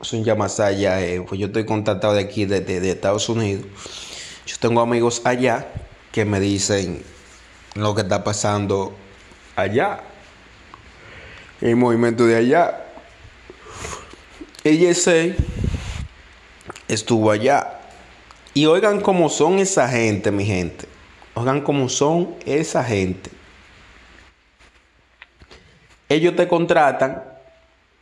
Son ya más allá. eh, pues yo estoy contactado de aquí, de, de- Estados Unidos. Yo tengo amigos allá que me dicen lo que está pasando allá. El movimiento de allá. ESA estuvo allá. Y oigan cómo son esa gente, mi gente. Oigan cómo son esa gente. Ellos te contratan.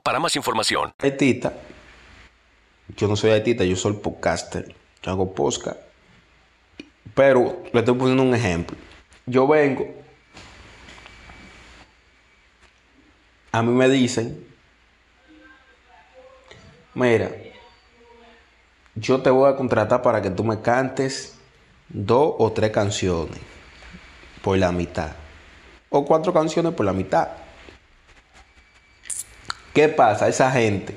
para más información. Yo no soy haitita, yo soy podcaster. Yo hago podcast. Pero le estoy poniendo un ejemplo. Yo vengo. A mí me dicen. Mira. Yo te voy a contratar para que tú me cantes dos o tres canciones. Por la mitad. O cuatro canciones por la mitad. ¿Qué pasa? Esa gente